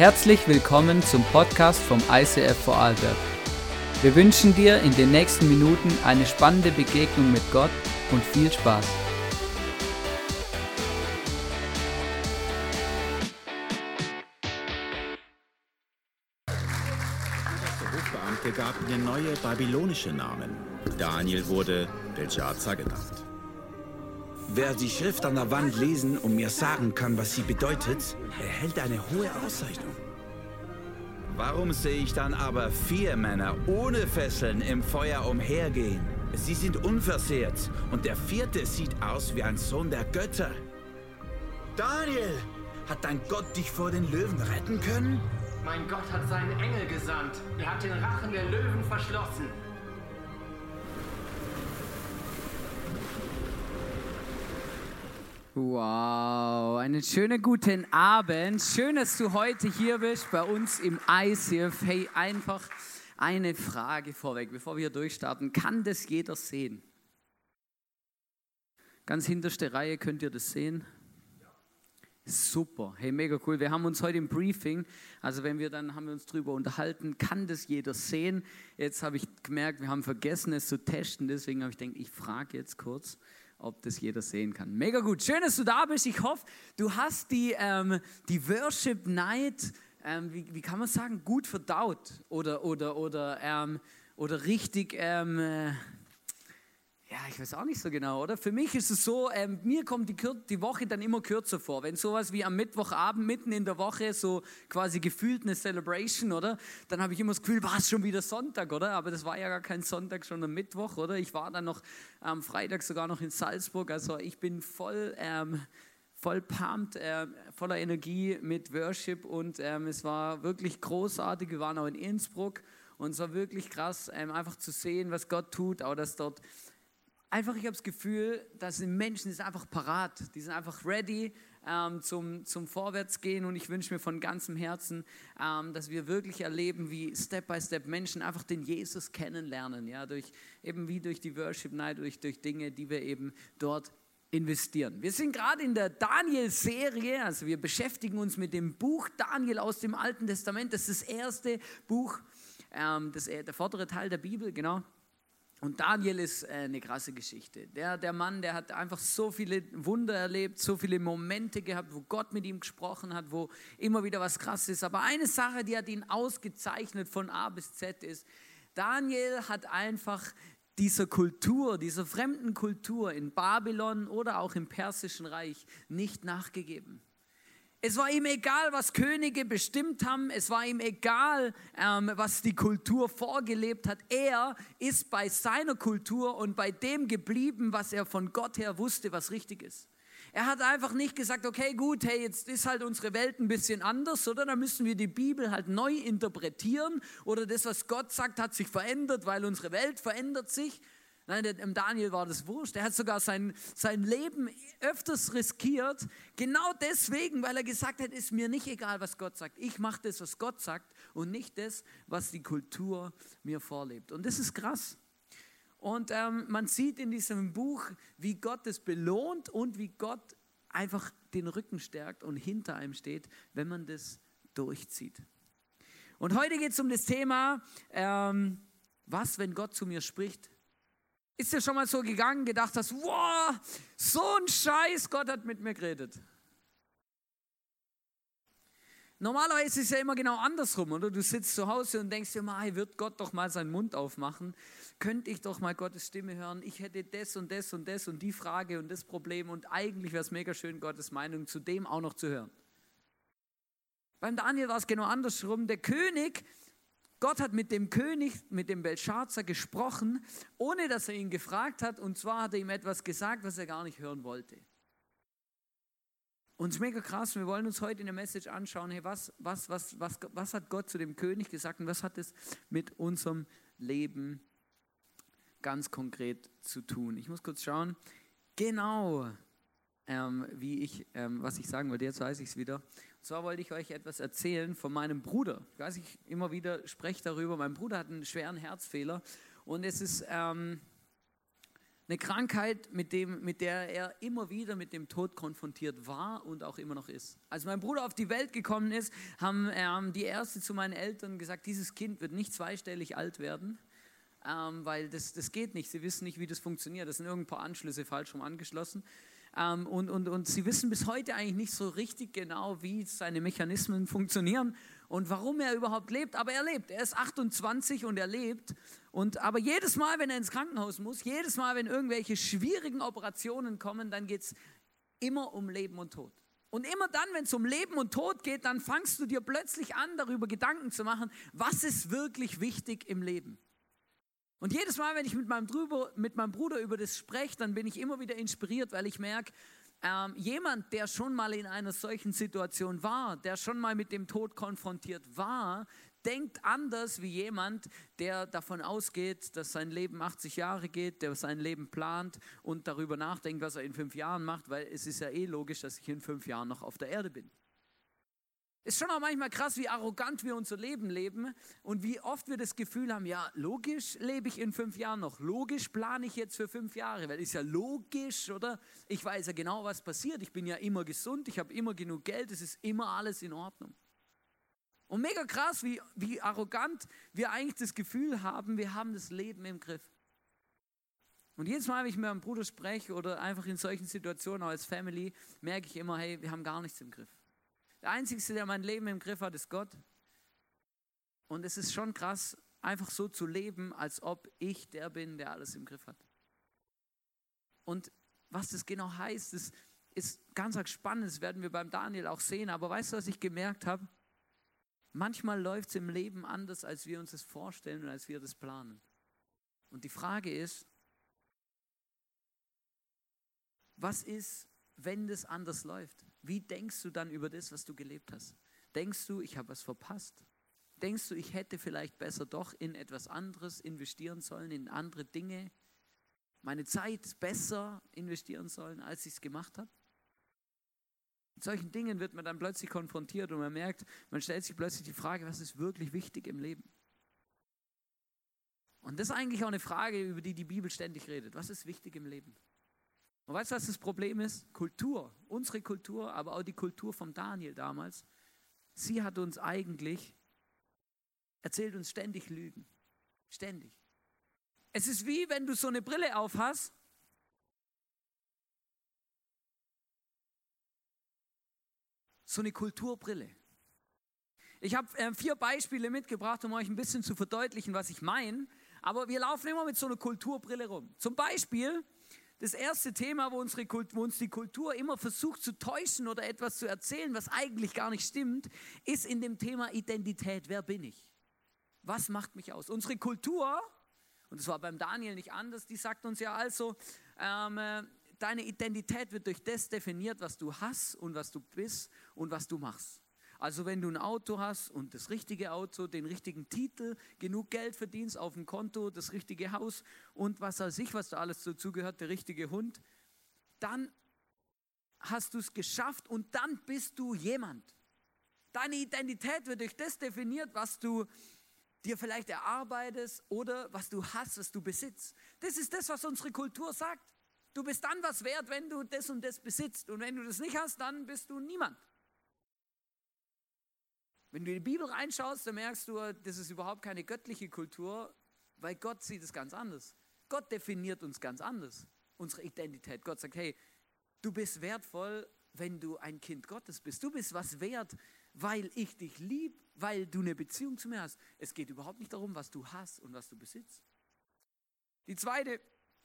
Herzlich willkommen zum Podcast vom ICF Vorarlberg. Wir wünschen dir in den nächsten Minuten eine spannende Begegnung mit Gott und viel Spaß. Der Hofbeamte gab ihnen neue babylonische Namen. Daniel wurde Belshazzar genannt. Wer die Schrift an der Wand lesen und mir sagen kann, was sie bedeutet, erhält eine hohe Auszeichnung. Warum sehe ich dann aber vier Männer ohne Fesseln im Feuer umhergehen? Sie sind unversehrt und der vierte sieht aus wie ein Sohn der Götter. Daniel, hat dein Gott dich vor den Löwen retten können? Mein Gott hat seinen Engel gesandt. Er hat den Rachen der Löwen verschlossen. Wow, einen schönen guten Abend. Schön, dass du heute hier bist bei uns im ICF. Hey, einfach eine Frage vorweg, bevor wir durchstarten. Kann das jeder sehen? Ganz hinterste Reihe könnt ihr das sehen. Super, hey, mega cool. Wir haben uns heute im Briefing, also wenn wir dann haben wir uns darüber unterhalten, kann das jeder sehen? Jetzt habe ich gemerkt, wir haben vergessen, es zu testen, deswegen habe ich gedacht, ich frage jetzt kurz ob das jeder sehen kann. Mega gut. Schön, dass du da bist. Ich hoffe, du hast die, ähm, die Worship Night, ähm, wie, wie, kann man sagen, gut verdaut oder, oder, oder, ähm, oder richtig, ähm, äh, ja, ich weiß auch nicht so genau, oder? Für mich ist es so, ähm, mir kommt die, die, Woche dann immer kürzer vor. Wenn sowas wie am Mittwochabend mitten in der Woche so quasi gefühlt eine Celebration, oder? Dann habe ich immer das Gefühl, war es schon wieder Sonntag, oder? Aber das war ja gar kein Sonntag, schon am Mittwoch, oder? Ich war dann noch am Freitag sogar noch in Salzburg, also ich bin voll... Ähm, voll pumped, äh, voller Energie mit Worship und ähm, es war wirklich großartig. Wir waren auch in Innsbruck und es war wirklich krass, ähm, einfach zu sehen, was Gott tut, auch dass dort einfach, ich habe das Gefühl, dass die Menschen sind einfach parat, die sind einfach ready ähm, zum, zum Vorwärtsgehen und ich wünsche mir von ganzem Herzen, ähm, dass wir wirklich erleben, wie Step by Step Menschen einfach den Jesus kennenlernen, ja, durch, eben wie durch die Worship Night, durch, durch Dinge, die wir eben dort investieren. Wir sind gerade in der Daniel-Serie, also wir beschäftigen uns mit dem Buch Daniel aus dem Alten Testament, das ist das erste Buch, ähm, das, der vordere Teil der Bibel, genau. Und Daniel ist äh, eine krasse Geschichte. Der, der Mann, der hat einfach so viele Wunder erlebt, so viele Momente gehabt, wo Gott mit ihm gesprochen hat, wo immer wieder was krass ist. Aber eine Sache, die hat ihn ausgezeichnet von A bis Z ist, Daniel hat einfach dieser Kultur, dieser fremden Kultur in Babylon oder auch im Persischen Reich nicht nachgegeben. Es war ihm egal, was Könige bestimmt haben. Es war ihm egal, ähm, was die Kultur vorgelebt hat. Er ist bei seiner Kultur und bei dem geblieben, was er von Gott her wusste, was richtig ist. Er hat einfach nicht gesagt, okay, gut, hey, jetzt ist halt unsere Welt ein bisschen anders, oder? Dann müssen wir die Bibel halt neu interpretieren oder das, was Gott sagt, hat sich verändert, weil unsere Welt verändert sich. Nein, dem Daniel war das wurscht. Er hat sogar sein, sein Leben öfters riskiert. Genau deswegen, weil er gesagt hat, ist mir nicht egal, was Gott sagt. Ich mache das, was Gott sagt und nicht das, was die Kultur mir vorlebt. Und das ist krass. Und ähm, man sieht in diesem Buch, wie Gott es belohnt und wie Gott einfach den Rücken stärkt und hinter einem steht, wenn man das durchzieht. Und heute geht es um das Thema, ähm, was, wenn Gott zu mir spricht, ist dir schon mal so gegangen, gedacht hast, wow, so ein Scheiß, Gott hat mit mir geredet. Normalerweise ist es ja immer genau andersrum, oder? Du sitzt zu Hause und denkst dir mal, wird Gott doch mal seinen Mund aufmachen? Könnte ich doch mal Gottes Stimme hören? Ich hätte das und das und das und die Frage und das Problem und eigentlich wäre es mega schön, Gottes Meinung zu dem auch noch zu hören. Beim Daniel war es genau andersrum. Der König Gott hat mit dem König, mit dem Belshazzar gesprochen, ohne dass er ihn gefragt hat. Und zwar hat er ihm etwas gesagt, was er gar nicht hören wollte. Und es ist mega krass, wir wollen uns heute in der Message anschauen, hey, was, was, was, was, was hat Gott zu dem König gesagt und was hat es mit unserem Leben ganz konkret zu tun. Ich muss kurz schauen, genau ähm, wie ich, ähm, was ich sagen wollte, jetzt weiß ich es wieder. Und zwar wollte ich euch etwas erzählen von meinem Bruder. Ich weiß, ich immer wieder spreche darüber. Mein Bruder hat einen schweren Herzfehler und es ist ähm, Eine Krankheit, mit, dem, mit der er immer wieder mit dem Tod konfrontiert war und auch immer noch ist. Als mein Bruder auf die Welt gekommen ist, haben ähm, die Ärzte zu meinen Eltern gesagt, dieses Kind wird nicht zweistellig alt werden, ähm, weil das, das geht nicht. Sie wissen nicht, wie das funktioniert. Das sind irgendein paar Anschlüsse falsch rum angeschlossen. Ähm, und, und, und sie wissen bis heute eigentlich nicht so richtig genau, wie seine Mechanismen funktionieren und warum er überhaupt lebt. Aber er lebt. Er ist 28 und er lebt. Und, aber jedes Mal, wenn er ins Krankenhaus muss, jedes Mal, wenn irgendwelche schwierigen Operationen kommen, dann geht es immer um Leben und Tod. Und immer dann, wenn es um Leben und Tod geht, dann fangst du dir plötzlich an, darüber Gedanken zu machen, was ist wirklich wichtig im Leben. Und jedes Mal, wenn ich mit meinem, drüber, mit meinem Bruder über das spreche, dann bin ich immer wieder inspiriert, weil ich merke, ähm, jemand, der schon mal in einer solchen Situation war, der schon mal mit dem Tod konfrontiert war, denkt anders wie jemand, der davon ausgeht, dass sein Leben 80 Jahre geht, der sein Leben plant und darüber nachdenkt, was er in fünf Jahren macht, weil es ist ja eh logisch, dass ich in fünf Jahren noch auf der Erde bin. Ist schon auch manchmal krass, wie arrogant wir unser Leben leben und wie oft wir das Gefühl haben, ja, logisch lebe ich in fünf Jahren noch, logisch plane ich jetzt für fünf Jahre, weil ist ja logisch, oder? Ich weiß ja genau, was passiert. Ich bin ja immer gesund, ich habe immer genug Geld, es ist immer alles in Ordnung. Und mega krass, wie, wie arrogant wir eigentlich das Gefühl haben, wir haben das Leben im Griff. Und jedes Mal, wenn ich mit meinem Bruder spreche oder einfach in solchen Situationen als Family, merke ich immer, hey, wir haben gar nichts im Griff. Der Einzige, der mein Leben im Griff hat, ist Gott. Und es ist schon krass, einfach so zu leben, als ob ich der bin, der alles im Griff hat. Und was das genau heißt, das ist ganz spannend, das werden wir beim Daniel auch sehen. Aber weißt du, was ich gemerkt habe? Manchmal läuft es im Leben anders, als wir uns das vorstellen und als wir das planen. Und die Frage ist, was ist, wenn das anders läuft? Wie denkst du dann über das, was du gelebt hast? Denkst du, ich habe was verpasst? Denkst du, ich hätte vielleicht besser doch in etwas anderes investieren sollen, in andere Dinge? Meine Zeit besser investieren sollen, als ich es gemacht habe? Mit solchen Dingen wird man dann plötzlich konfrontiert und man merkt, man stellt sich plötzlich die Frage, was ist wirklich wichtig im Leben? Und das ist eigentlich auch eine Frage, über die die Bibel ständig redet. Was ist wichtig im Leben? Und weißt du, was das Problem ist? Kultur, unsere Kultur, aber auch die Kultur von Daniel damals. Sie hat uns eigentlich, erzählt uns ständig Lügen. Ständig. Es ist wie, wenn du so eine Brille auf hast. So eine Kulturbrille. Ich habe äh, vier Beispiele mitgebracht, um euch ein bisschen zu verdeutlichen, was ich meine. Aber wir laufen immer mit so einer Kulturbrille rum. Zum Beispiel, das erste Thema, wo, unsere Kultur, wo uns die Kultur immer versucht zu täuschen oder etwas zu erzählen, was eigentlich gar nicht stimmt, ist in dem Thema Identität. Wer bin ich? Was macht mich aus? Unsere Kultur, und das war beim Daniel nicht anders, die sagt uns ja also, ähm, äh, deine Identität wird durch das definiert, was du hast und was du bist und was du machst. Also wenn du ein Auto hast und das richtige Auto, den richtigen Titel, genug Geld verdienst auf dem Konto, das richtige Haus und was weiß ich, was da alles dazugehört, der richtige Hund, dann hast du es geschafft und dann bist du jemand. Deine Identität wird durch das definiert, was du dir vielleicht erarbeitest oder was du hast, was du besitzt. Das ist das, was unsere Kultur sagt. Du bist dann was wert, wenn du das und das besitzt. Und wenn du das nicht hast, dann bist du niemand. Wenn du in die Bibel reinschaust, dann merkst du, das ist überhaupt keine göttliche Kultur, weil Gott sieht es ganz anders. Gott definiert uns ganz anders, unsere Identität. Gott sagt, hey, du bist wertvoll, wenn du ein Kind Gottes bist. Du bist was wert, weil ich dich lieb, weil du eine Beziehung zu mir hast. Es geht überhaupt nicht darum, was du hast und was du besitzt. Die zweite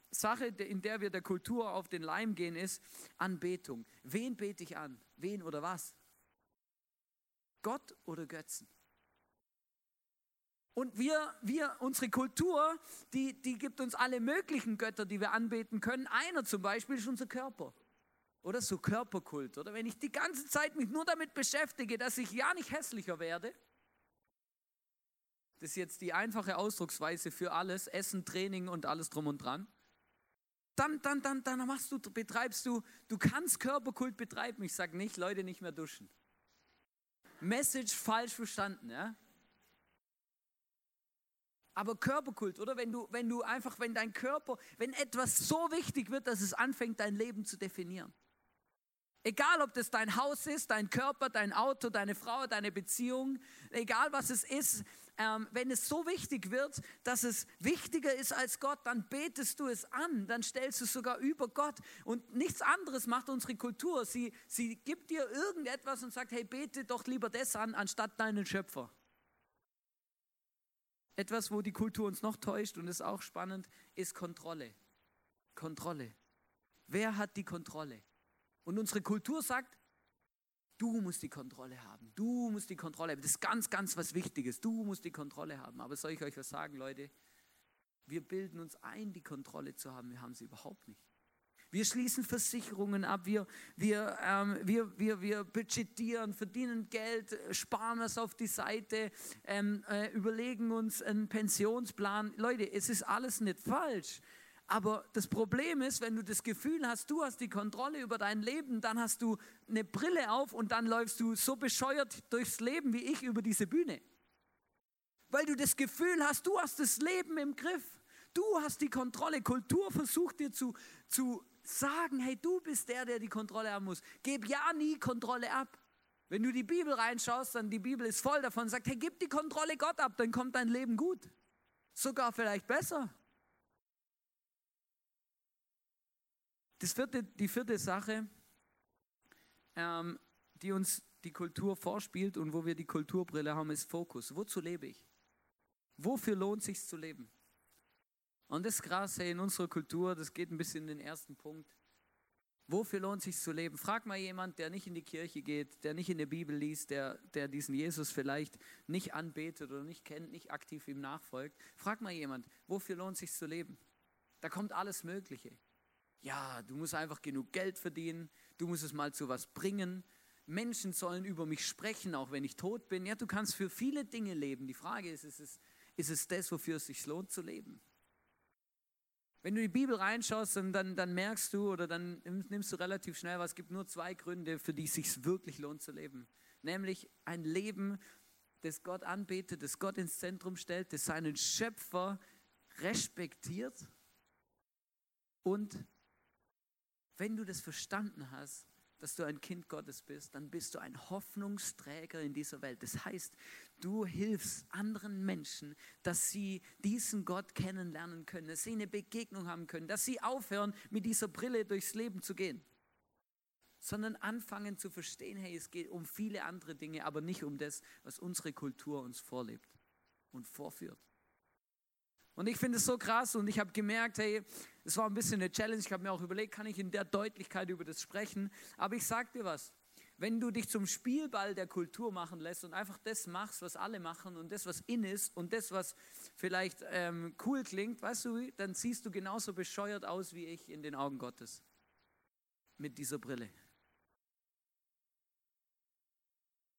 Sache, in der wir der Kultur auf den Leim gehen, ist Anbetung. Wen bete ich an? Wen oder was? Gott oder Götzen. Und wir, wir, unsere Kultur, die, die gibt uns alle möglichen Götter, die wir anbeten können. Einer zum Beispiel ist unser Körper. Oder so Körperkult. Oder wenn ich die ganze Zeit mich nur damit beschäftige, dass ich ja nicht hässlicher werde. Das ist jetzt die einfache Ausdrucksweise für alles, Essen, Training und alles drum und dran. Dann, dann, dann, dann machst du, betreibst du, du kannst Körperkult betreiben. Ich sage nicht, Leute nicht mehr duschen. Message falsch verstanden, ja? Aber Körperkult, oder? Wenn du, wenn du einfach, wenn dein Körper, wenn etwas so wichtig wird, dass es anfängt, dein Leben zu definieren. Egal, ob das dein Haus ist, dein Körper, dein Auto, deine Frau, deine Beziehung, egal was es ist, ähm, wenn es so wichtig wird, dass es wichtiger ist als Gott, dann betest du es an, dann stellst du es sogar über Gott. Und nichts anderes macht unsere Kultur. Sie, sie gibt dir irgendetwas und sagt, hey, bete doch lieber das an, anstatt deinen Schöpfer. Etwas, wo die Kultur uns noch täuscht und ist auch spannend, ist Kontrolle. Kontrolle. Wer hat die Kontrolle? Und unsere Kultur sagt, du musst die Kontrolle haben. Du musst die Kontrolle haben. Das ist ganz, ganz was Wichtiges. Du musst die Kontrolle haben. Aber soll ich euch was sagen, Leute? Wir bilden uns ein, die Kontrolle zu haben. Wir haben sie überhaupt nicht. Wir schließen Versicherungen ab, wir, wir, ähm, wir, wir, wir budgetieren, verdienen Geld, sparen es auf die Seite, ähm, äh, überlegen uns einen Pensionsplan. Leute, es ist alles nicht falsch. Aber das Problem ist, wenn du das Gefühl hast, du hast die Kontrolle über dein Leben, dann hast du eine Brille auf und dann läufst du so bescheuert durchs Leben wie ich über diese Bühne. Weil du das Gefühl hast, du hast das Leben im Griff. Du hast die Kontrolle. Kultur versucht dir zu, zu sagen, hey, du bist der, der die Kontrolle haben muss. Gib ja nie Kontrolle ab. Wenn du die Bibel reinschaust, dann die Bibel ist voll davon, sagt, hey, gib die Kontrolle Gott ab, dann kommt dein Leben gut. Sogar vielleicht besser. Das vierte, die vierte Sache, ähm, die uns die Kultur vorspielt und wo wir die Kulturbrille haben, ist Fokus. Wozu lebe ich? Wofür lohnt sich zu leben? Und das ist krass, hey, in unserer Kultur, das geht ein bisschen in den ersten Punkt. Wofür lohnt sich zu leben? Frag mal jemand, der nicht in die Kirche geht, der nicht in der Bibel liest, der, der diesen Jesus vielleicht nicht anbetet oder nicht kennt, nicht aktiv ihm nachfolgt. Frag mal jemand, wofür lohnt sich zu leben? Da kommt alles Mögliche ja, du musst einfach genug Geld verdienen, du musst es mal zu was bringen. Menschen sollen über mich sprechen, auch wenn ich tot bin. Ja, du kannst für viele Dinge leben. Die Frage ist, ist es, ist es das, wofür es sich lohnt zu leben? Wenn du die Bibel reinschaust, dann, dann merkst du oder dann nimmst du relativ schnell, was es gibt nur zwei Gründe, für die es sich wirklich lohnt zu leben. Nämlich ein Leben, das Gott anbetet, das Gott ins Zentrum stellt, das seinen Schöpfer respektiert und wenn du das verstanden hast, dass du ein Kind Gottes bist, dann bist du ein Hoffnungsträger in dieser Welt. Das heißt, du hilfst anderen Menschen, dass sie diesen Gott kennenlernen können, dass sie eine Begegnung haben können, dass sie aufhören, mit dieser Brille durchs Leben zu gehen, sondern anfangen zu verstehen, hey, es geht um viele andere Dinge, aber nicht um das, was unsere Kultur uns vorlebt und vorführt. Und ich finde es so krass und ich habe gemerkt, hey, es war ein bisschen eine Challenge. Ich habe mir auch überlegt, kann ich in der Deutlichkeit über das sprechen? Aber ich sag dir was. Wenn du dich zum Spielball der Kultur machen lässt und einfach das machst, was alle machen und das, was in ist und das, was vielleicht ähm, cool klingt, weißt du, dann siehst du genauso bescheuert aus wie ich in den Augen Gottes. Mit dieser Brille.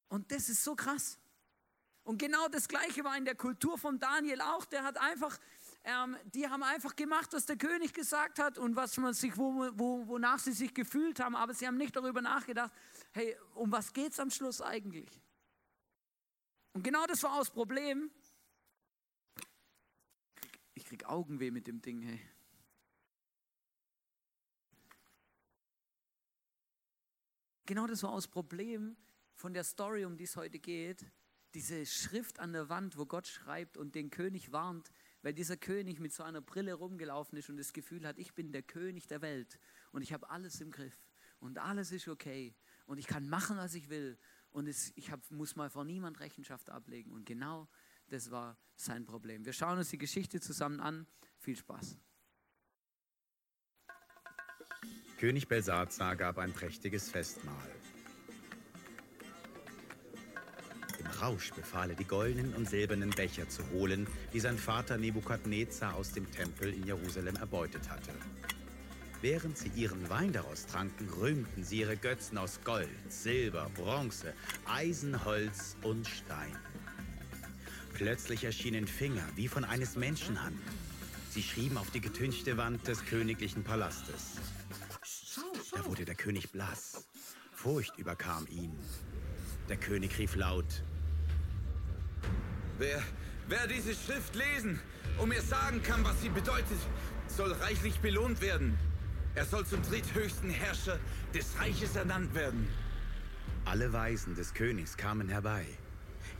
Und das ist so krass. Und genau das Gleiche war in der Kultur von Daniel auch. Der hat einfach, ähm, die haben einfach gemacht, was der König gesagt hat und was man sich, wo, wo, wonach sie sich gefühlt haben. Aber sie haben nicht darüber nachgedacht, hey, um was geht es am Schluss eigentlich? Und genau das war auch das Problem. Ich krieg Augenweh mit dem Ding, hey. Genau das war auch das Problem von der Story, um die es heute geht diese Schrift an der Wand, wo Gott schreibt und den König warnt, weil dieser König mit so einer Brille rumgelaufen ist und das Gefühl hat, ich bin der König der Welt und ich habe alles im Griff und alles ist okay und ich kann machen, was ich will und es, ich hab, muss mal vor niemand Rechenschaft ablegen. Und genau das war sein Problem. Wir schauen uns die Geschichte zusammen an. Viel Spaß. König Belsazar gab ein prächtiges Festmahl. Rausch befahl er, die goldenen und silbernen Becher zu holen, die sein Vater Nebukadnezar aus dem Tempel in Jerusalem erbeutet hatte. Während sie ihren Wein daraus tranken, rühmten sie ihre Götzen aus Gold, Silber, Bronze, Eisen, Holz und Stein. Plötzlich erschienen Finger wie von eines Menschenhand. Sie schrieben auf die getünchte Wand des königlichen Palastes. Da wurde der König blass. Furcht überkam ihn. Der König rief laut, Wer, Wer diese Schrift lesen und mir sagen kann, was sie bedeutet, soll reichlich belohnt werden. Er soll zum dritthöchsten Herrscher des Reiches ernannt werden. Alle Weisen des Königs kamen herbei.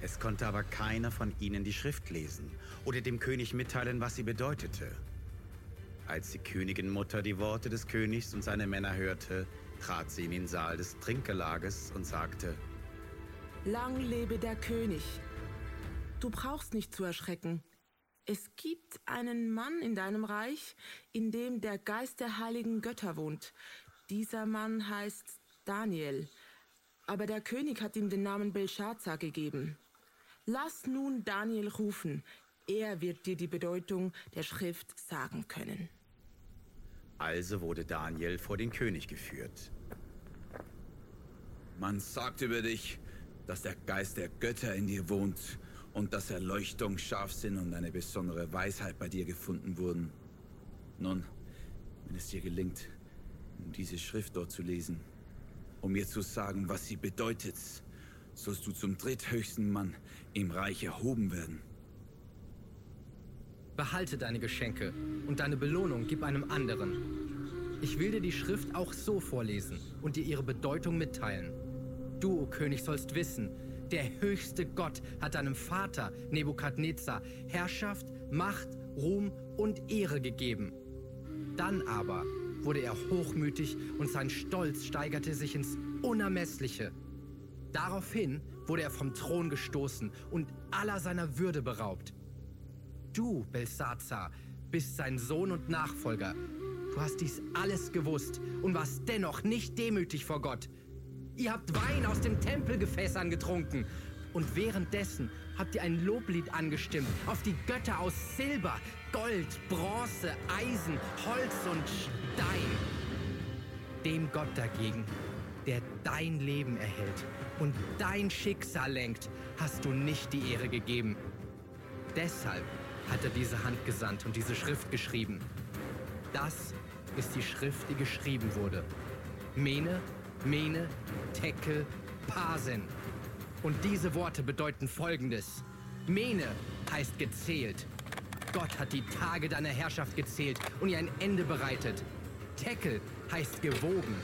Es konnte aber keiner von ihnen die Schrift lesen oder dem König mitteilen, was sie bedeutete. Als die Königinmutter die Worte des Königs und seine Männer hörte, trat sie in den Saal des Trinkgelages und sagte, Lang lebe der König. Du brauchst nicht zu erschrecken. Es gibt einen Mann in deinem Reich, in dem der Geist der heiligen Götter wohnt. Dieser Mann heißt Daniel. Aber der König hat ihm den Namen Belshazzar gegeben. Lass nun Daniel rufen. Er wird dir die Bedeutung der Schrift sagen können. Also wurde Daniel vor den König geführt. Man sagt über dich, dass der Geist der Götter in dir wohnt und dass Erleuchtung, Scharfsinn und eine besondere Weisheit bei dir gefunden wurden. Nun, wenn es dir gelingt, diese Schrift dort zu lesen, um mir zu sagen, was sie bedeutet, sollst du zum dritthöchsten Mann im Reich erhoben werden. Behalte deine Geschenke und deine Belohnung gib einem anderen. Ich will dir die Schrift auch so vorlesen und dir ihre Bedeutung mitteilen. Du, o König, sollst wissen, der höchste Gott hat deinem Vater Nebukadnezar Herrschaft, Macht, Ruhm und Ehre gegeben. Dann aber wurde er hochmütig und sein Stolz steigerte sich ins Unermessliche. Daraufhin wurde er vom Thron gestoßen und aller seiner Würde beraubt. Du, Belsazar, bist sein Sohn und Nachfolger. Du hast dies alles gewusst und warst dennoch nicht demütig vor Gott. Ihr habt Wein aus dem Tempelgefäß getrunken. Und währenddessen habt ihr ein Loblied angestimmt auf die Götter aus Silber, Gold, Bronze, Eisen, Holz und Stein. Dem Gott dagegen, der dein Leben erhält und dein Schicksal lenkt, hast du nicht die Ehre gegeben. Deshalb hat er diese Hand gesandt und diese Schrift geschrieben. Das ist die Schrift, die geschrieben wurde. Mene, Mene, Tekel, Pasen. Und diese Worte bedeuten folgendes. Mene heißt gezählt. Gott hat die Tage deiner Herrschaft gezählt und ihr ein Ende bereitet. Tekel heißt gewogen.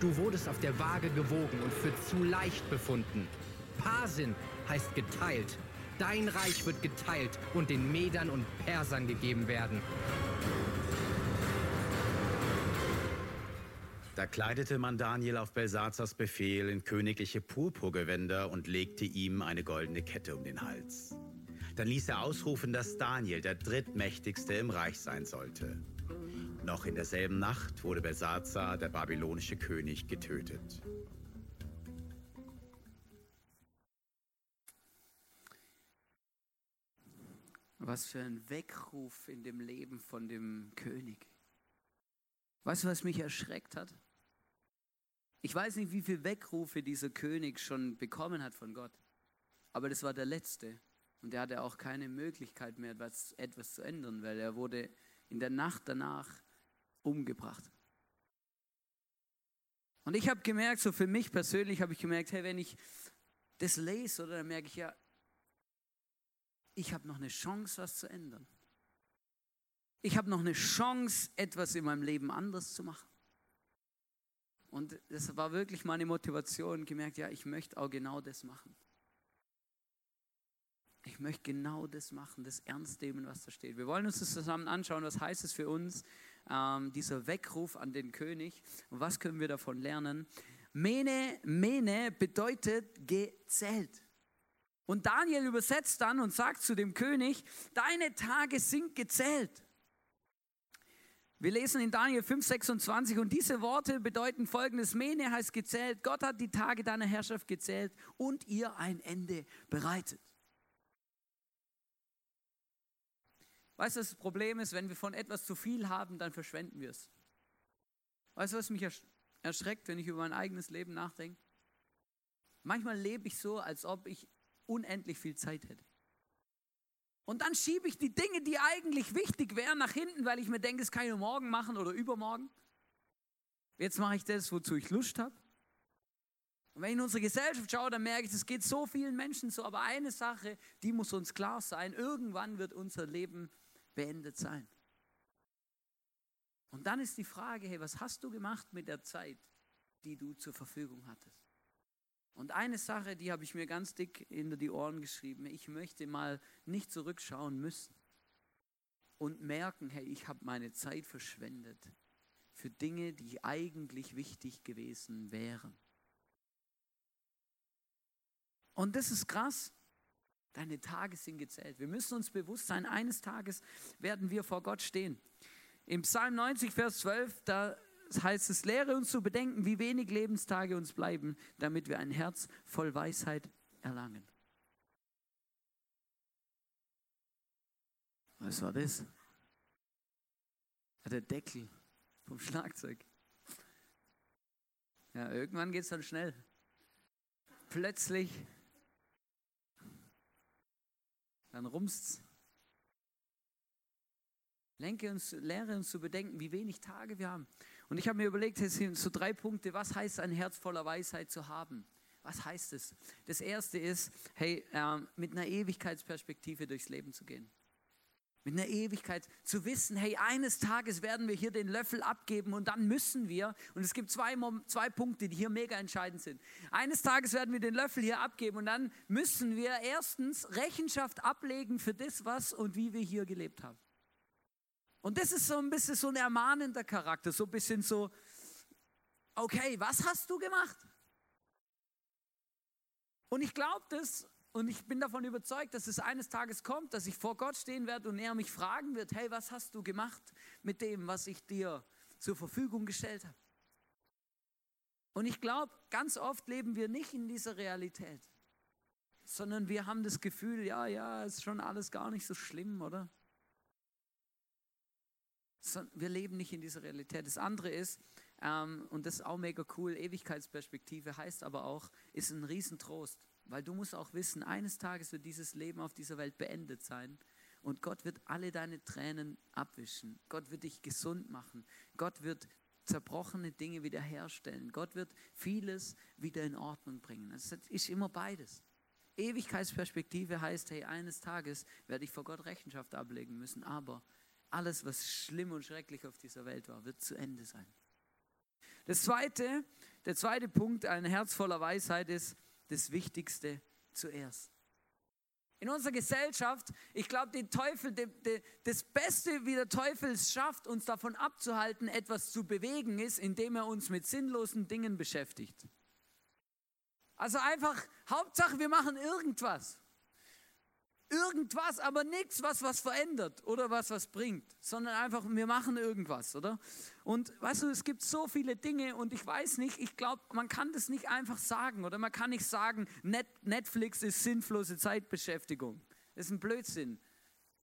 Du wurdest auf der Waage gewogen und für zu leicht befunden. Pasin heißt geteilt. Dein Reich wird geteilt und den Medern und Persern gegeben werden. Da kleidete man Daniel auf Belsazars Befehl in königliche Purpurgewänder und legte ihm eine goldene Kette um den Hals. Dann ließ er ausrufen, dass Daniel der drittmächtigste im Reich sein sollte. Noch in derselben Nacht wurde Belsazar, der babylonische König, getötet. Was für ein Weckruf in dem Leben von dem König. Weißt du, was mich erschreckt hat? Ich weiß nicht, wie viele Weckrufe dieser König schon bekommen hat von Gott, aber das war der letzte. Und er hatte auch keine Möglichkeit mehr, etwas, etwas zu ändern, weil er wurde in der Nacht danach umgebracht. Und ich habe gemerkt, so für mich persönlich habe ich gemerkt, hey, wenn ich das lese, oder dann merke ich ja, ich habe noch eine Chance, was zu ändern. Ich habe noch eine Chance, etwas in meinem Leben anders zu machen. Und das war wirklich meine Motivation, gemerkt, ja, ich möchte auch genau das machen. Ich möchte genau das machen, das ernst nehmen, was da steht. Wir wollen uns das zusammen anschauen, was heißt es für uns, ähm, dieser Weckruf an den König und was können wir davon lernen. Mene, Mene bedeutet gezählt. Und Daniel übersetzt dann und sagt zu dem König, deine Tage sind gezählt. Wir lesen in Daniel 5, 26 und diese Worte bedeuten folgendes. Mene heißt gezählt, Gott hat die Tage deiner Herrschaft gezählt und ihr ein Ende bereitet. Weißt du, das Problem ist, wenn wir von etwas zu viel haben, dann verschwenden wir es. Weißt du, was mich erschreckt, wenn ich über mein eigenes Leben nachdenke? Manchmal lebe ich so, als ob ich unendlich viel Zeit hätte. Und dann schiebe ich die Dinge, die eigentlich wichtig wären, nach hinten, weil ich mir denke, das kann ich morgen machen oder übermorgen. Jetzt mache ich das, wozu ich Lust habe. Und wenn ich in unsere Gesellschaft schaue, dann merke ich, es geht so vielen Menschen so. Aber eine Sache, die muss uns klar sein, irgendwann wird unser Leben beendet sein. Und dann ist die Frage, hey, was hast du gemacht mit der Zeit, die du zur Verfügung hattest? Und eine Sache, die habe ich mir ganz dick hinter die Ohren geschrieben. Ich möchte mal nicht zurückschauen müssen und merken, hey, ich habe meine Zeit verschwendet für Dinge, die eigentlich wichtig gewesen wären. Und das ist krass. Deine Tage sind gezählt. Wir müssen uns bewusst sein, eines Tages werden wir vor Gott stehen. Im Psalm 90, Vers 12, da heißt es, lehre uns zu bedenken, wie wenig Lebenstage uns bleiben, damit wir ein Herz voll Weisheit erlangen. Was war das? Der Deckel vom Schlagzeug. Ja, irgendwann geht es dann schnell. Plötzlich, dann rumst's. Lenke uns, lehre uns zu bedenken, wie wenig Tage wir haben. Und ich habe mir überlegt, es sind so drei Punkte. Was heißt ein Herz voller Weisheit zu haben? Was heißt es? Das erste ist, hey, äh, mit einer Ewigkeitsperspektive durchs Leben zu gehen. Mit einer Ewigkeit zu wissen, hey, eines Tages werden wir hier den Löffel abgeben und dann müssen wir, und es gibt zwei, zwei Punkte, die hier mega entscheidend sind. Eines Tages werden wir den Löffel hier abgeben und dann müssen wir erstens Rechenschaft ablegen für das, was und wie wir hier gelebt haben. Und das ist so ein bisschen so ein ermahnender Charakter, so ein bisschen so, okay, was hast du gemacht? Und ich glaube das und ich bin davon überzeugt, dass es eines Tages kommt, dass ich vor Gott stehen werde und er mich fragen wird, hey, was hast du gemacht mit dem, was ich dir zur Verfügung gestellt habe? Und ich glaube, ganz oft leben wir nicht in dieser Realität, sondern wir haben das Gefühl, ja, ja, ist schon alles gar nicht so schlimm, oder? Wir leben nicht in dieser Realität. Das andere ist, ähm, und das ist auch mega cool, Ewigkeitsperspektive heißt aber auch, ist ein Riesentrost. Weil du musst auch wissen, eines Tages wird dieses Leben auf dieser Welt beendet sein. Und Gott wird alle deine Tränen abwischen. Gott wird dich gesund machen. Gott wird zerbrochene Dinge wiederherstellen. Gott wird vieles wieder in Ordnung bringen. Es ist immer beides. Ewigkeitsperspektive heißt, hey, eines Tages werde ich vor Gott Rechenschaft ablegen müssen, aber alles, was schlimm und schrecklich auf dieser Welt war, wird zu Ende sein. Das zweite, der zweite Punkt, ein Herz voller Weisheit ist das Wichtigste zuerst. In unserer Gesellschaft, ich glaube, den Teufel, de, de, das Beste, wie der Teufel es schafft, uns davon abzuhalten, etwas zu bewegen, ist, indem er uns mit sinnlosen Dingen beschäftigt. Also einfach, Hauptsache, wir machen irgendwas irgendwas, aber nichts, was was verändert oder was was bringt, sondern einfach, wir machen irgendwas, oder? Und weißt du, es gibt so viele Dinge und ich weiß nicht, ich glaube, man kann das nicht einfach sagen oder man kann nicht sagen, Net Netflix ist sinnlose Zeitbeschäftigung. Das ist ein Blödsinn.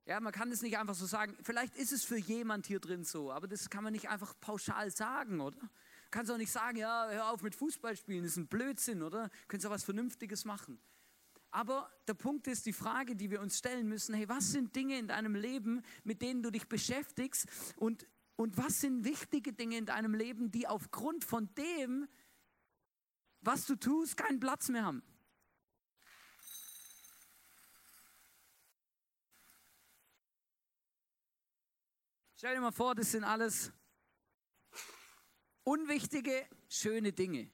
Ja, man kann das nicht einfach so sagen. Vielleicht ist es für jemand hier drin so, aber das kann man nicht einfach pauschal sagen, oder? Du kannst auch nicht sagen, ja, hör auf mit Fußball spielen, das ist ein Blödsinn, oder? Du auch was Vernünftiges machen. Aber der Punkt ist die Frage, die wir uns stellen müssen, hey, was sind Dinge in deinem Leben, mit denen du dich beschäftigst und, und was sind wichtige Dinge in deinem Leben, die aufgrund von dem, was du tust, keinen Platz mehr haben? Stell dir mal vor, das sind alles unwichtige, schöne Dinge.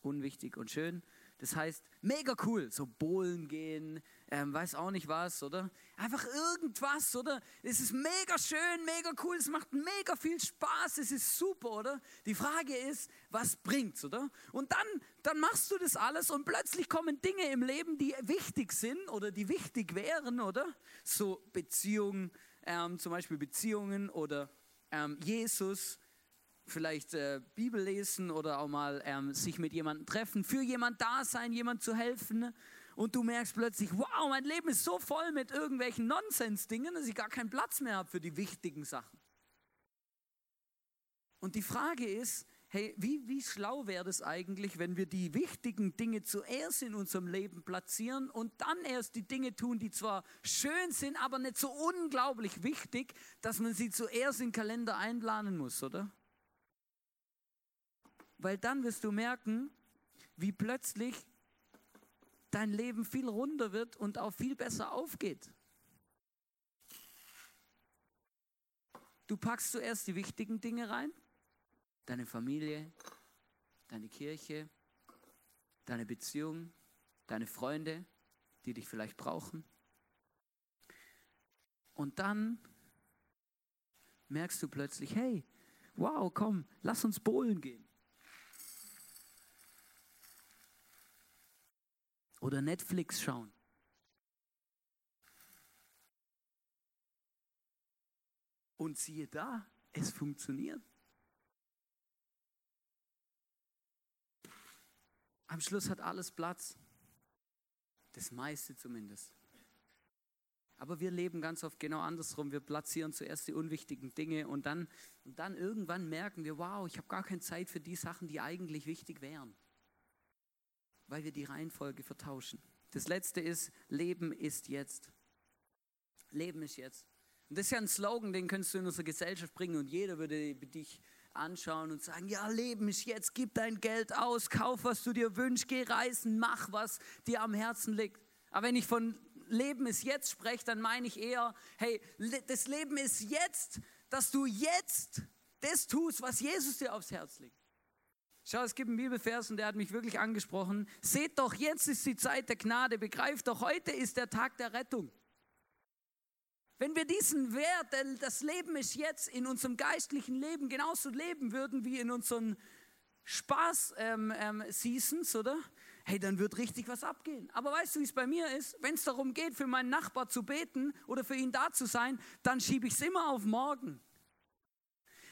Unwichtig und schön. Das heißt, mega cool, so Bohlen gehen, ähm, weiß auch nicht was, oder? Einfach irgendwas, oder? Es ist mega schön, mega cool, es macht mega viel Spaß, es ist super, oder? Die Frage ist, was bringt's, oder? Und dann, dann machst du das alles und plötzlich kommen Dinge im Leben, die wichtig sind oder die wichtig wären, oder? So Beziehungen, ähm, zum Beispiel Beziehungen oder ähm, Jesus, vielleicht äh, Bibel lesen oder auch mal ähm, sich mit jemandem treffen, für jemand da sein, jemand zu helfen. Und du merkst plötzlich, wow, mein Leben ist so voll mit irgendwelchen Nonsens-Dingen, dass ich gar keinen Platz mehr habe für die wichtigen Sachen. Und die Frage ist, hey, wie, wie schlau wäre es eigentlich, wenn wir die wichtigen Dinge zuerst in unserem Leben platzieren und dann erst die Dinge tun, die zwar schön sind, aber nicht so unglaublich wichtig, dass man sie zuerst in den Kalender einplanen muss, oder? Weil dann wirst du merken, wie plötzlich dein Leben viel runder wird und auch viel besser aufgeht. Du packst zuerst die wichtigen Dinge rein, deine Familie, deine Kirche, deine Beziehung, deine Freunde, die dich vielleicht brauchen. Und dann merkst du plötzlich, hey, wow, komm, lass uns bowlen gehen. Oder Netflix schauen. Und siehe da, es funktioniert. Am Schluss hat alles Platz. Das meiste zumindest. Aber wir leben ganz oft genau andersrum. Wir platzieren zuerst die unwichtigen Dinge und dann, und dann irgendwann merken wir, wow, ich habe gar keine Zeit für die Sachen, die eigentlich wichtig wären. Weil wir die Reihenfolge vertauschen. Das letzte ist, Leben ist jetzt. Leben ist jetzt. Und das ist ja ein Slogan, den könntest du in unsere Gesellschaft bringen und jeder würde dich anschauen und sagen, ja, Leben ist jetzt, gib dein Geld aus, kauf, was du dir wünschst, geh reisen, mach, was dir am Herzen liegt. Aber wenn ich von Leben ist jetzt spreche, dann meine ich eher, hey, das Leben ist jetzt, dass du jetzt das tust, was Jesus dir aufs Herz legt. Schau, es gibt einen Bibelvers und der hat mich wirklich angesprochen. Seht doch, jetzt ist die Zeit der Gnade. Begreift doch, heute ist der Tag der Rettung. Wenn wir diesen Wert, das Leben ist jetzt in unserem geistlichen Leben genauso leben würden wie in unseren Spaß-Seasons, ähm, ähm, oder? hey, dann wird richtig was abgehen. Aber weißt du, wie es bei mir ist? Wenn es darum geht, für meinen Nachbar zu beten oder für ihn da zu sein, dann schiebe ich es immer auf morgen.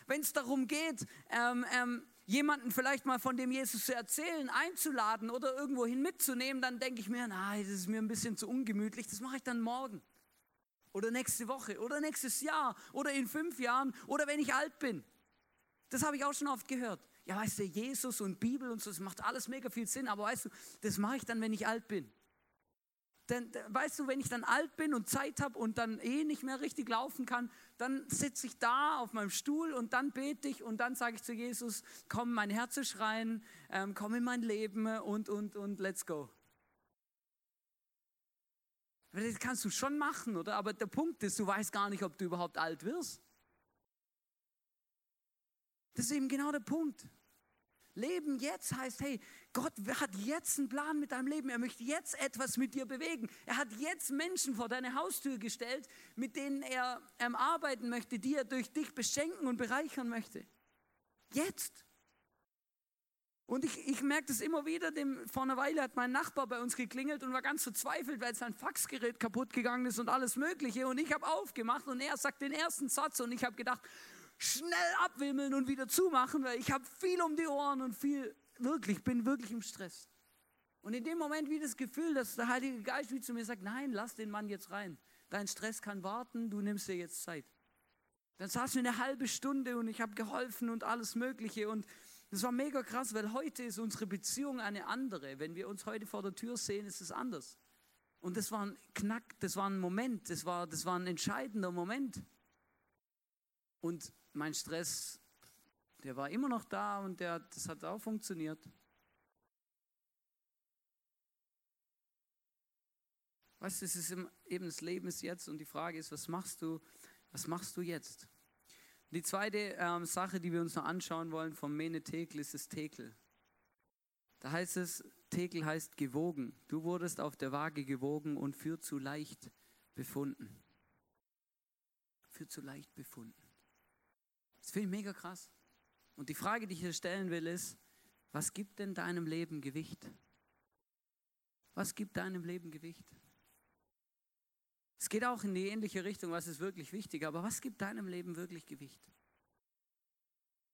Wenn es darum geht, ähm, ähm, jemanden vielleicht mal von dem Jesus zu erzählen, einzuladen oder irgendwohin mitzunehmen, dann denke ich mir, nein, das ist mir ein bisschen zu ungemütlich, das mache ich dann morgen. Oder nächste Woche oder nächstes Jahr oder in fünf Jahren oder wenn ich alt bin. Das habe ich auch schon oft gehört ja, weißt du, Jesus und Bibel und so, das macht alles mega viel Sinn, aber weißt du, das mache ich dann, wenn ich alt bin. Denn weißt du, wenn ich dann alt bin und Zeit habe und dann eh nicht mehr richtig laufen kann, dann sitze ich da auf meinem Stuhl und dann bete ich und dann sage ich zu Jesus, komm, mein Herz ist rein, ähm, komm in mein Leben und, und, und let's go. Das kannst du schon machen, oder? Aber der Punkt ist, du weißt gar nicht, ob du überhaupt alt wirst. Das ist eben genau der Punkt. Leben jetzt heißt, hey, Gott hat jetzt einen Plan mit deinem Leben. Er möchte jetzt etwas mit dir bewegen. Er hat jetzt Menschen vor deine Haustür gestellt, mit denen er ähm, arbeiten möchte, die er durch dich beschenken und bereichern möchte. Jetzt. Und ich, ich merke das immer wieder, dem, vor einer Weile hat mein Nachbar bei uns geklingelt und war ganz verzweifelt, weil sein Faxgerät kaputt gegangen ist und alles Mögliche. Und ich habe aufgemacht und er sagt den ersten Satz und ich habe gedacht, schnell abwimmeln und wieder zumachen, weil ich habe viel um die Ohren und viel, wirklich, bin wirklich im Stress. Und in dem Moment wie das Gefühl, dass der Heilige Geist wie zu mir sagt, nein, lass den Mann jetzt rein. Dein Stress kann warten, du nimmst dir jetzt Zeit. Dann saß wir eine halbe Stunde und ich habe geholfen und alles Mögliche. Und das war mega krass, weil heute ist unsere Beziehung eine andere. Wenn wir uns heute vor der Tür sehen, ist es anders. Und das war ein Knack, das war ein Moment, das war, das war ein entscheidender Moment. Und mein Stress, der war immer noch da und der, das hat auch funktioniert. Weißt du, es ist eben das Leben ist jetzt und die Frage ist, was machst du, was machst du jetzt? Die zweite ähm, Sache, die wir uns noch anschauen wollen vom Mene Tekel, ist das Tekel. Da heißt es, Tekel heißt gewogen. Du wurdest auf der Waage gewogen und für zu leicht befunden. Für zu leicht befunden. Das finde ich mega krass. Und die Frage, die ich hier stellen will, ist, was gibt denn deinem Leben Gewicht? Was gibt deinem Leben Gewicht? Es geht auch in die ähnliche Richtung, was ist wirklich wichtig, aber was gibt deinem Leben wirklich Gewicht?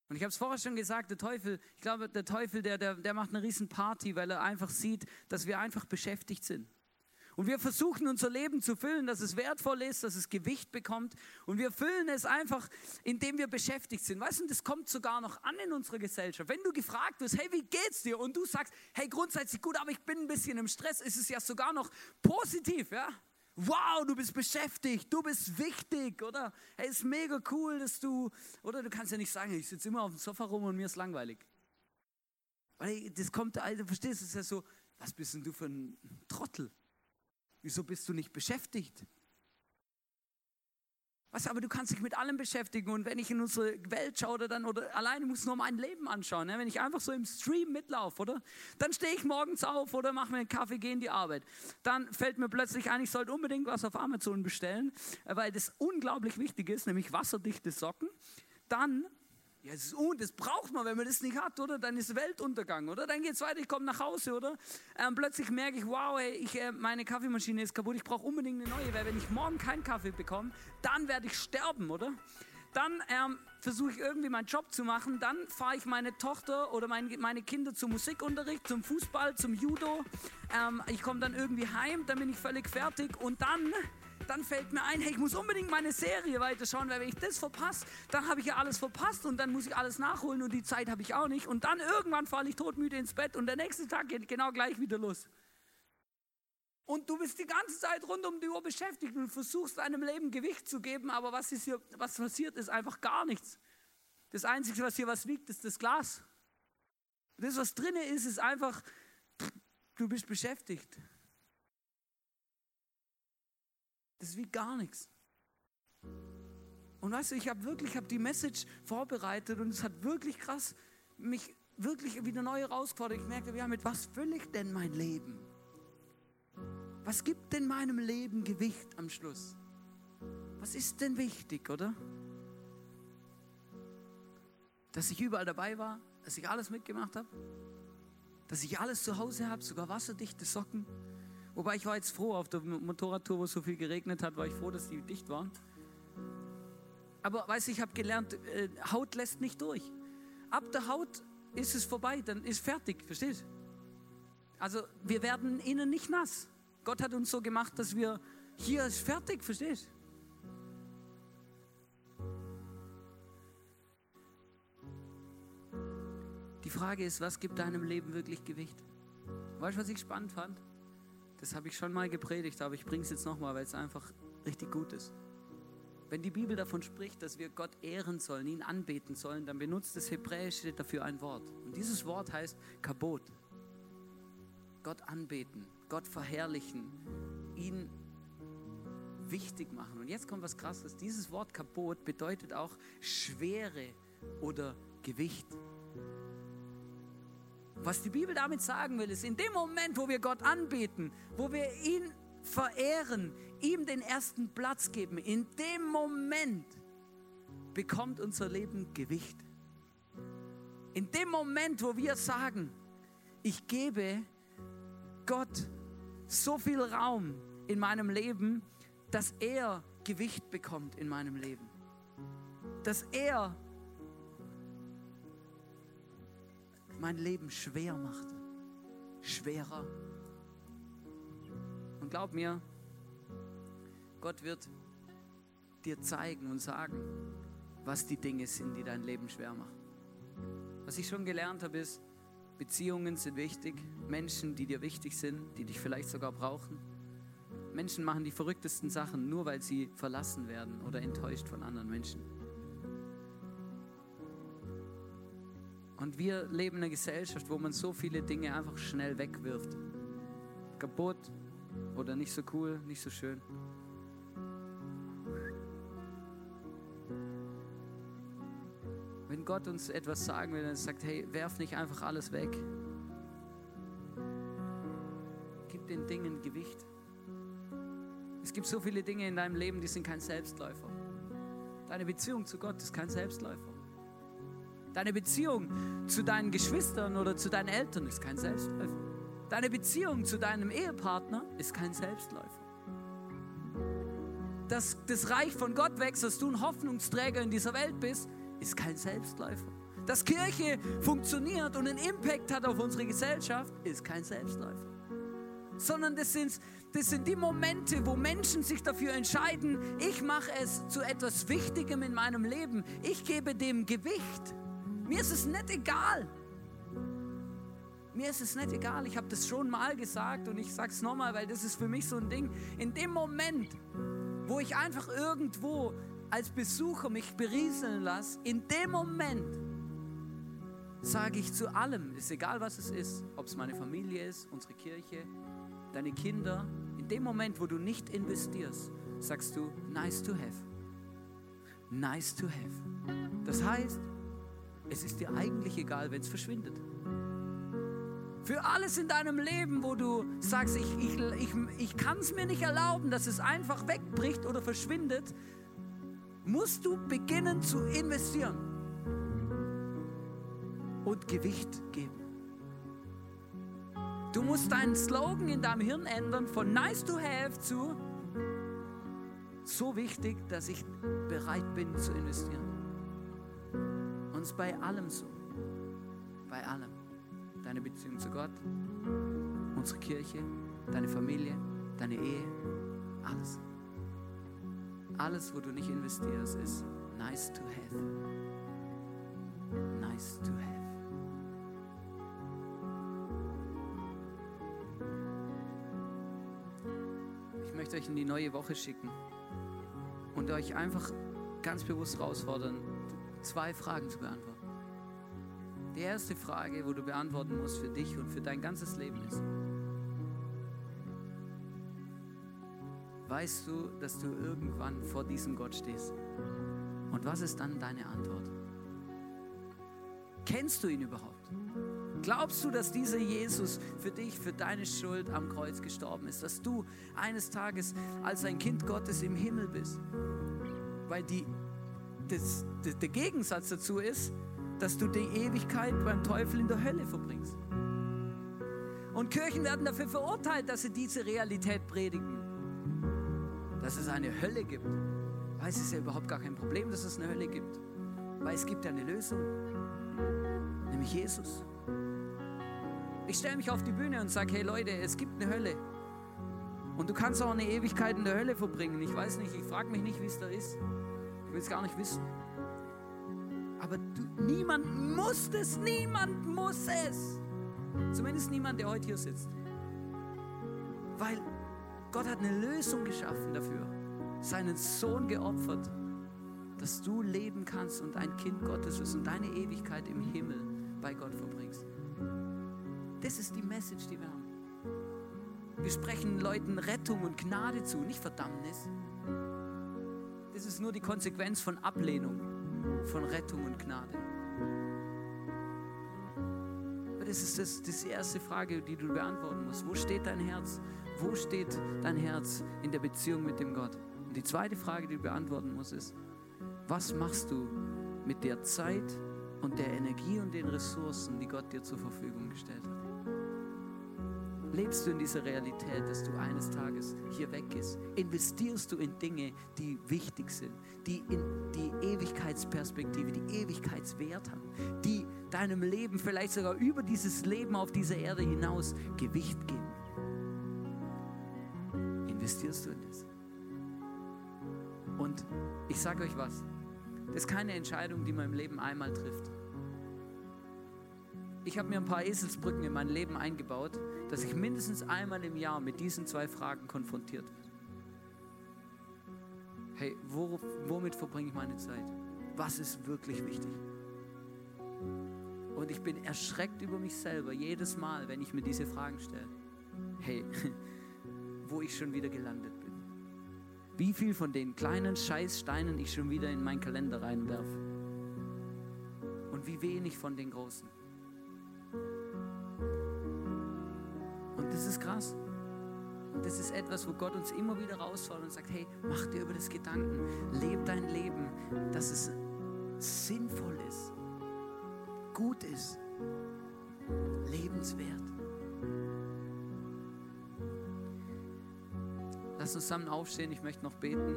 Und ich habe es vorher schon gesagt, der Teufel, ich glaube, der Teufel, der, der, der macht eine riesen Party, weil er einfach sieht, dass wir einfach beschäftigt sind. Und wir versuchen unser Leben zu füllen, dass es wertvoll ist, dass es Gewicht bekommt. Und wir füllen es einfach, indem wir beschäftigt sind. Weißt du, das kommt sogar noch an in unserer Gesellschaft. Wenn du gefragt wirst, hey, wie geht's dir? Und du sagst, hey, grundsätzlich gut, aber ich bin ein bisschen im Stress, ist es ja sogar noch positiv, ja? Wow, du bist beschäftigt, du bist wichtig, oder? Hey, ist mega cool, dass du, oder du kannst ja nicht sagen, ich sitze immer auf dem Sofa rum und mir ist langweilig. Weil das kommt, also verstehst du, es ist ja so, was bist denn du für ein Trottel? Wieso bist du nicht beschäftigt? Was, aber du kannst dich mit allem beschäftigen und wenn ich in unsere Welt schaue oder dann oder alleine muss nur mein Leben anschauen, ne? wenn ich einfach so im Stream mitlaufe, oder? Dann stehe ich morgens auf oder mache mir einen Kaffee, gehe in die Arbeit. Dann fällt mir plötzlich ein, ich sollte unbedingt was auf Amazon bestellen, äh, weil das unglaublich wichtig ist, nämlich wasserdichte Socken. Dann ja, das, uh, das braucht man, wenn man das nicht hat, oder? Dann ist Weltuntergang, oder? Dann geht es weiter, ich komme nach Hause, oder? Ähm, plötzlich merke ich, wow, ey, ich, äh, meine Kaffeemaschine ist kaputt, ich brauche unbedingt eine neue, weil wenn ich morgen keinen Kaffee bekomme, dann werde ich sterben, oder? Dann ähm, versuche ich irgendwie meinen Job zu machen, dann fahre ich meine Tochter oder mein, meine Kinder zum Musikunterricht, zum Fußball, zum Judo. Ähm, ich komme dann irgendwie heim, dann bin ich völlig fertig und dann dann fällt mir ein, hey, ich muss unbedingt meine Serie weiterschauen, weil wenn ich das verpasse, dann habe ich ja alles verpasst und dann muss ich alles nachholen und die Zeit habe ich auch nicht. Und dann irgendwann falle ich todmüde ins Bett und der nächste Tag geht genau gleich wieder los. Und du bist die ganze Zeit rund um die Uhr beschäftigt und versuchst deinem Leben Gewicht zu geben, aber was, ist hier, was passiert, ist einfach gar nichts. Das Einzige, was hier was wiegt, ist das Glas. Das, was drin ist, ist einfach, du bist beschäftigt. Das ist wie gar nichts. Und weißt du, ich habe wirklich, ich die Message vorbereitet und es hat wirklich krass mich wirklich wieder neu herausgefordert. Ich merkte, ja, mit was fülle ich denn mein Leben? Was gibt denn meinem Leben Gewicht am Schluss? Was ist denn wichtig, oder? Dass ich überall dabei war, dass ich alles mitgemacht habe, dass ich alles zu Hause habe, sogar wasserdichte Socken, Wobei ich war jetzt froh, auf der Motorradtour, wo es so viel geregnet hat, war ich froh, dass die dicht waren. Aber weißt du, ich habe gelernt, äh, Haut lässt nicht durch. Ab der Haut ist es vorbei, dann ist fertig, verstehst? Also wir werden innen nicht nass. Gott hat uns so gemacht, dass wir hier ist fertig, verstehst? Die Frage ist, was gibt deinem Leben wirklich Gewicht? Weißt du, was ich spannend fand? Das habe ich schon mal gepredigt, aber ich bringe es jetzt nochmal, weil es einfach richtig gut ist. Wenn die Bibel davon spricht, dass wir Gott ehren sollen, ihn anbeten sollen, dann benutzt das Hebräische dafür ein Wort. Und dieses Wort heißt Kabot. Gott anbeten, Gott verherrlichen, ihn wichtig machen. Und jetzt kommt was Krasses. Dieses Wort Kabot bedeutet auch Schwere oder Gewicht. Was die Bibel damit sagen will, ist, in dem Moment, wo wir Gott anbeten, wo wir ihn verehren, ihm den ersten Platz geben, in dem Moment bekommt unser Leben Gewicht. In dem Moment, wo wir sagen, ich gebe Gott so viel Raum in meinem Leben, dass er Gewicht bekommt in meinem Leben. Dass er mein Leben schwer machte. Schwerer. Und glaub mir, Gott wird dir zeigen und sagen, was die Dinge sind, die dein Leben schwer machen. Was ich schon gelernt habe, ist, Beziehungen sind wichtig, Menschen, die dir wichtig sind, die dich vielleicht sogar brauchen. Menschen machen die verrücktesten Sachen, nur weil sie verlassen werden oder enttäuscht von anderen Menschen. Und wir leben in einer Gesellschaft, wo man so viele Dinge einfach schnell wegwirft. Kaputt oder nicht so cool, nicht so schön. Wenn Gott uns etwas sagen will, dann sagt, hey, werf nicht einfach alles weg. Gib den Dingen Gewicht. Es gibt so viele Dinge in deinem Leben, die sind kein Selbstläufer. Deine Beziehung zu Gott ist kein Selbstläufer. Deine Beziehung zu deinen Geschwistern oder zu deinen Eltern ist kein Selbstläufer. Deine Beziehung zu deinem Ehepartner ist kein Selbstläufer. Dass das Reich von Gott wächst, dass du ein Hoffnungsträger in dieser Welt bist, ist kein Selbstläufer. Dass Kirche funktioniert und einen Impact hat auf unsere Gesellschaft, ist kein Selbstläufer. Sondern das sind, das sind die Momente, wo Menschen sich dafür entscheiden, ich mache es zu etwas Wichtigem in meinem Leben. Ich gebe dem Gewicht. Mir ist es nicht egal. Mir ist es nicht egal. Ich habe das schon mal gesagt und ich sage es nochmal, weil das ist für mich so ein Ding. In dem Moment, wo ich einfach irgendwo als Besucher mich berieseln lasse, in dem Moment sage ich zu allem, ist egal was es ist, ob es meine Familie ist, unsere Kirche, deine Kinder, in dem Moment, wo du nicht investierst, sagst du, nice to have. Nice to have. Das heißt, es ist dir eigentlich egal, wenn es verschwindet. Für alles in deinem Leben, wo du sagst, ich, ich, ich, ich kann es mir nicht erlauben, dass es einfach wegbricht oder verschwindet, musst du beginnen zu investieren und Gewicht geben. Du musst deinen Slogan in deinem Hirn ändern von nice to have zu so wichtig, dass ich bereit bin zu investieren. Ist bei allem so. Bei allem. Deine Beziehung zu Gott, unsere Kirche, deine Familie, deine Ehe, alles. Alles, wo du nicht investierst, ist nice to have. Nice to have. Ich möchte euch in die neue Woche schicken und euch einfach ganz bewusst herausfordern, zwei Fragen zu beantworten. Die erste Frage, wo du beantworten musst für dich und für dein ganzes Leben ist, weißt du, dass du irgendwann vor diesem Gott stehst? Und was ist dann deine Antwort? Kennst du ihn überhaupt? Glaubst du, dass dieser Jesus für dich, für deine Schuld am Kreuz gestorben ist? Dass du eines Tages als ein Kind Gottes im Himmel bist? Weil die, das, das, der Gegensatz dazu ist, dass du die Ewigkeit beim Teufel in der Hölle verbringst. Und Kirchen werden dafür verurteilt, dass sie diese Realität predigen. Dass es eine Hölle gibt. Weil es ist ja überhaupt gar kein Problem, dass es eine Hölle gibt. Weil es gibt ja eine Lösung. Nämlich Jesus. Ich stelle mich auf die Bühne und sage, hey Leute, es gibt eine Hölle. Und du kannst auch eine Ewigkeit in der Hölle verbringen. Ich weiß nicht, ich frage mich nicht, wie es da ist. Ich will es gar nicht wissen. Aber du, niemand muss es, niemand muss es. Zumindest niemand, der heute hier sitzt. Weil Gott hat eine Lösung geschaffen dafür. Seinen Sohn geopfert, dass du leben kannst und ein Kind Gottes bist und deine Ewigkeit im Himmel bei Gott verbringst. Das ist die Message, die wir haben. Wir sprechen Leuten Rettung und Gnade zu, nicht Verdammnis. Das ist nur die Konsequenz von Ablehnung, von Rettung und Gnade. Aber das ist, das, das die erste Frage, die du beantworten musst. Wo steht dein Herz? Wo steht dein Herz in der Beziehung mit dem Gott? Und die zweite Frage, die du beantworten musst, ist, was machst du mit der Zeit und der Energie und den Ressourcen, die Gott dir zur Verfügung gestellt hat? Lebst du in dieser Realität, dass du eines Tages hier weggehst? Investierst du in Dinge, die wichtig sind, die in die Ewigkeitsperspektive, die Ewigkeitswert haben, die deinem Leben vielleicht sogar über dieses Leben auf dieser Erde hinaus Gewicht geben? Investierst du in das? Und ich sage euch was, das ist keine Entscheidung, die man im Leben einmal trifft. Ich habe mir ein paar Eselsbrücken in mein Leben eingebaut, dass ich mindestens einmal im Jahr mit diesen zwei Fragen konfrontiert werde. Hey, wo, womit verbringe ich meine Zeit? Was ist wirklich wichtig? Und ich bin erschreckt über mich selber jedes Mal, wenn ich mir diese Fragen stelle. Hey, wo ich schon wieder gelandet bin. Wie viel von den kleinen Scheißsteinen ich schon wieder in meinen Kalender reinwerfe. Und wie wenig von den großen. Das ist krass. Das ist etwas, wo Gott uns immer wieder rausfordert und sagt, hey, mach dir über das Gedanken, leb dein Leben, dass es sinnvoll ist, gut ist, lebenswert. Lass uns zusammen aufstehen, ich möchte noch beten.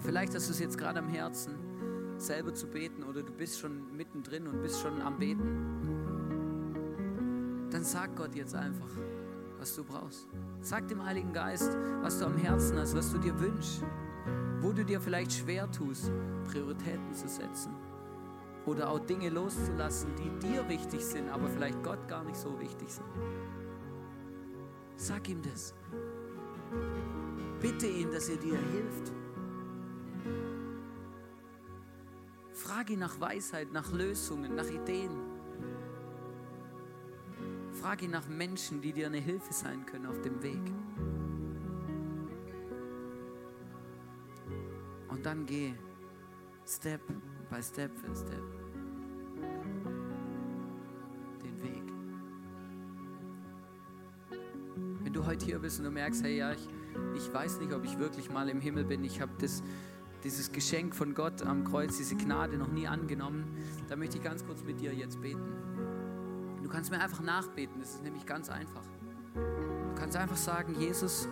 Vielleicht hast du es jetzt gerade am Herzen, selber zu beten oder du bist schon mittendrin und bist schon am Beten dann sag Gott jetzt einfach, was du brauchst. Sag dem Heiligen Geist, was du am Herzen hast, was du dir wünschst, wo du dir vielleicht schwer tust, Prioritäten zu setzen oder auch Dinge loszulassen, die dir wichtig sind, aber vielleicht Gott gar nicht so wichtig sind. Sag ihm das. Bitte ihn, dass er dir hilft. Frag ihn nach Weisheit, nach Lösungen, nach Ideen. Frag ihn nach Menschen, die dir eine Hilfe sein können auf dem Weg. Und dann geh Step by Step für Step den Weg. Wenn du heute hier bist und du merkst, hey, ja, ich, ich weiß nicht, ob ich wirklich mal im Himmel bin, ich habe das dieses Geschenk von Gott am Kreuz, diese Gnade noch nie angenommen, da möchte ich ganz kurz mit dir jetzt beten. Du kannst mir einfach nachbeten, das ist nämlich ganz einfach. Du kannst einfach sagen, Jesus,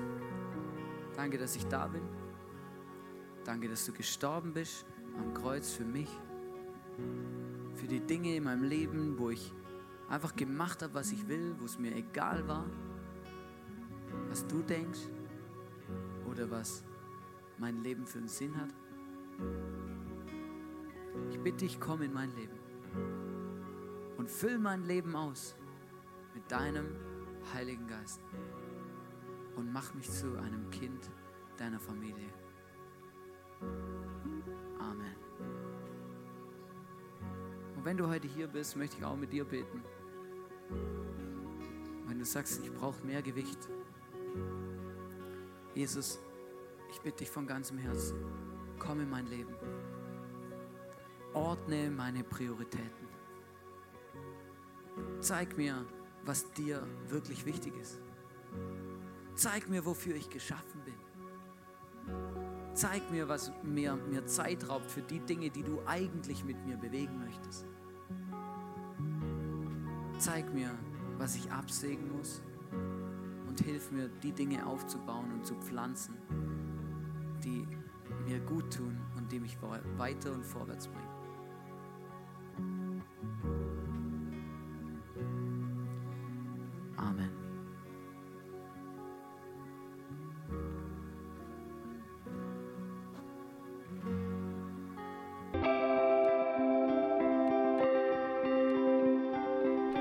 danke, dass ich da bin. Danke, dass du gestorben bist am Kreuz für mich. Für die Dinge in meinem Leben, wo ich einfach gemacht habe, was ich will, wo es mir egal war, was du denkst oder was mein Leben für einen Sinn hat. Ich bitte dich, komm in mein Leben und füll mein Leben aus mit deinem Heiligen Geist und mach mich zu einem Kind deiner Familie. Amen. Und wenn du heute hier bist, möchte ich auch mit dir beten. Wenn du sagst, ich brauche mehr Gewicht. Jesus, ich bitte dich von ganzem Herzen, komm in mein Leben. Ordne meine Prioritäten. Zeig mir, was dir wirklich wichtig ist. Zeig mir, wofür ich geschaffen bin. Zeig mir, was mir, mir Zeit raubt für die Dinge, die du eigentlich mit mir bewegen möchtest. Zeig mir, was ich absägen muss und hilf mir, die Dinge aufzubauen und zu pflanzen, die mir gut tun und die mich weiter und vorwärts bringen.